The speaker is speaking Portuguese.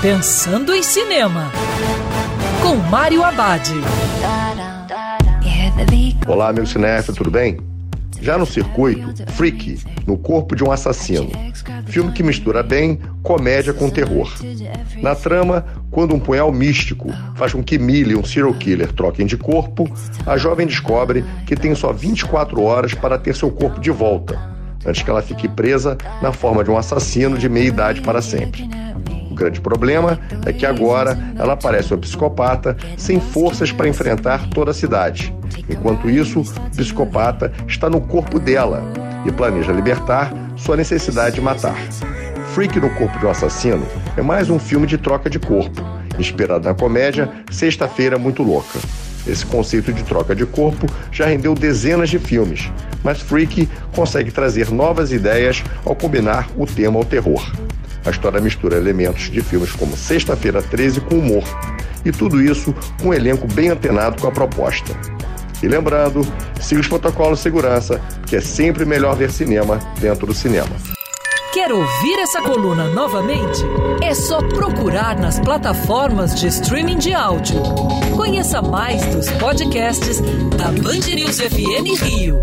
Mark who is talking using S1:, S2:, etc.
S1: Pensando em Cinema, com Mário Abad.
S2: Olá, meu cinéfilo, tudo bem? Já no circuito, Freaky, no corpo de um assassino. Filme que mistura bem comédia com terror. Na trama, quando um punhal místico faz com que Millie e um serial killer troquem de corpo, a jovem descobre que tem só 24 horas para ter seu corpo de volta, antes que ela fique presa na forma de um assassino de meia idade para sempre. O grande problema é que agora ela parece uma psicopata sem forças para enfrentar toda a cidade. Enquanto isso, o psicopata está no corpo dela e planeja libertar sua necessidade de matar. Freak no Corpo de um Assassino é mais um filme de troca de corpo, inspirado na comédia Sexta-feira Muito Louca. Esse conceito de troca de corpo já rendeu dezenas de filmes, mas Freak consegue trazer novas ideias ao combinar o tema ao terror. A história mistura elementos de filmes como Sexta-feira 13 com humor, e tudo isso com um elenco bem antenado com a proposta. E lembrando, siga os protocolos de segurança, que é sempre melhor ver cinema dentro do cinema.
S1: Quer ouvir essa coluna novamente? É só procurar nas plataformas de streaming de áudio. Conheça mais dos podcasts da Band News FM Rio.